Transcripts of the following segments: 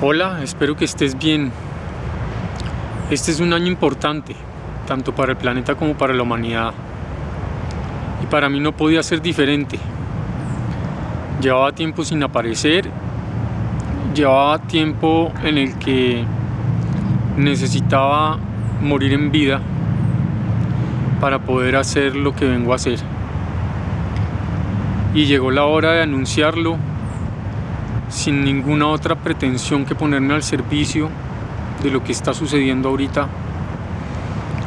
Hola, espero que estés bien. Este es un año importante, tanto para el planeta como para la humanidad. Y para mí no podía ser diferente. Llevaba tiempo sin aparecer, llevaba tiempo en el que necesitaba morir en vida para poder hacer lo que vengo a hacer. Y llegó la hora de anunciarlo sin ninguna otra pretensión que ponerme al servicio de lo que está sucediendo ahorita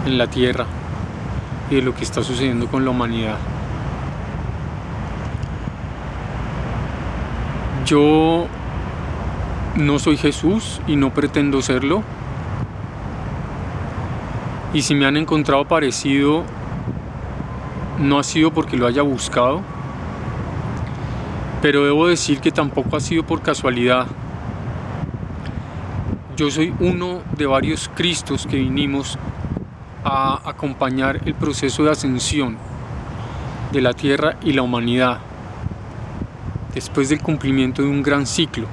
en la Tierra y de lo que está sucediendo con la humanidad. Yo no soy Jesús y no pretendo serlo. Y si me han encontrado parecido, no ha sido porque lo haya buscado, pero debo decir que tampoco ha sido por casualidad. Yo soy uno de varios Cristos que vinimos a acompañar el proceso de ascensión de la tierra y la humanidad después del cumplimiento de un gran ciclo.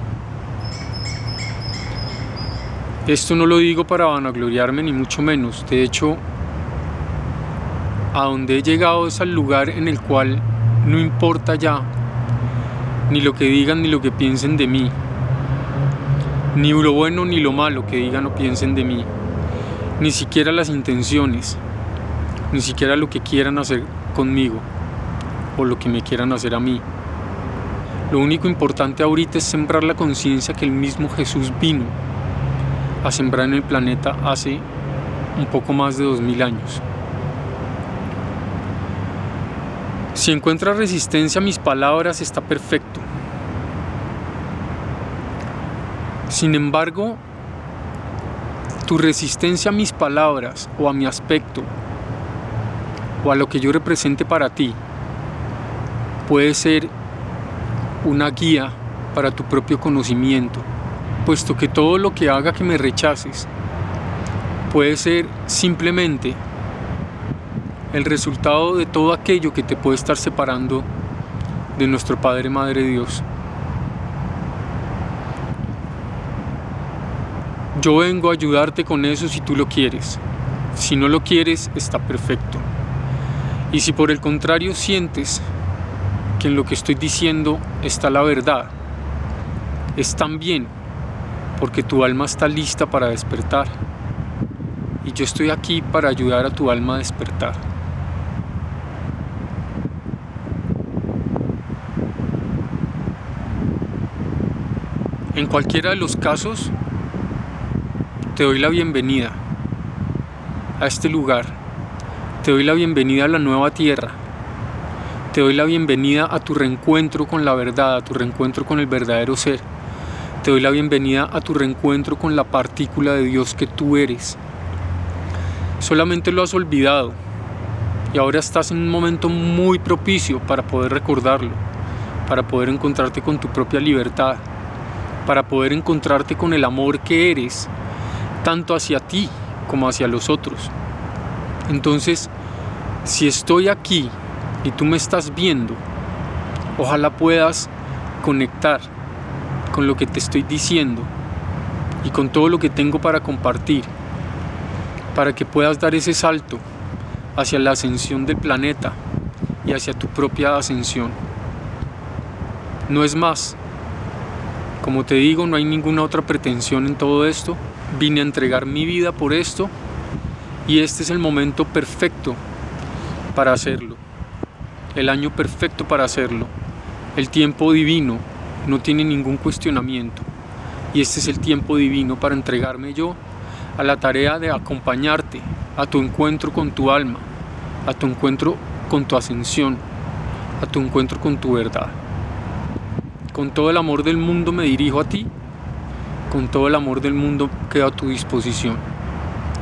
Esto no lo digo para vanagloriarme ni mucho menos, de hecho, a donde he llegado es al lugar en el cual no importa ya ni lo que digan ni lo que piensen de mí, ni lo bueno ni lo malo que digan o piensen de mí, ni siquiera las intenciones, ni siquiera lo que quieran hacer conmigo o lo que me quieran hacer a mí. Lo único importante ahorita es sembrar la conciencia que el mismo Jesús vino a sembrar en el planeta hace un poco más de dos mil años. Si encuentras resistencia a mis palabras está perfecto. Sin embargo, tu resistencia a mis palabras o a mi aspecto o a lo que yo represente para ti puede ser una guía para tu propio conocimiento, puesto que todo lo que haga que me rechaces puede ser simplemente el resultado de todo aquello que te puede estar separando de nuestro Padre Madre Dios. Yo vengo a ayudarte con eso si tú lo quieres. Si no lo quieres, está perfecto. Y si por el contrario sientes que en lo que estoy diciendo está la verdad, es también porque tu alma está lista para despertar. Y yo estoy aquí para ayudar a tu alma a despertar. En cualquiera de los casos, te doy la bienvenida a este lugar. Te doy la bienvenida a la nueva tierra. Te doy la bienvenida a tu reencuentro con la verdad, a tu reencuentro con el verdadero ser. Te doy la bienvenida a tu reencuentro con la partícula de Dios que tú eres. Solamente lo has olvidado y ahora estás en un momento muy propicio para poder recordarlo, para poder encontrarte con tu propia libertad, para poder encontrarte con el amor que eres, tanto hacia ti como hacia los otros. Entonces, si estoy aquí y tú me estás viendo, ojalá puedas conectar con lo que te estoy diciendo y con todo lo que tengo para compartir, para que puedas dar ese salto hacia la ascensión del planeta y hacia tu propia ascensión. No es más, como te digo, no hay ninguna otra pretensión en todo esto. Vine a entregar mi vida por esto y este es el momento perfecto para hacerlo. El año perfecto para hacerlo. El tiempo divino no tiene ningún cuestionamiento. Y este es el tiempo divino para entregarme yo a la tarea de acompañarte a tu encuentro con tu alma, a tu encuentro con tu ascensión, a tu encuentro con tu verdad. Con todo el amor del mundo me dirijo a ti. Con todo el amor del mundo quedo a tu disposición.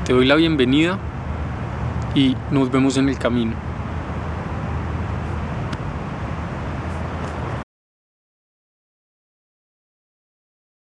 Te doy la bienvenida y nos vemos en el camino.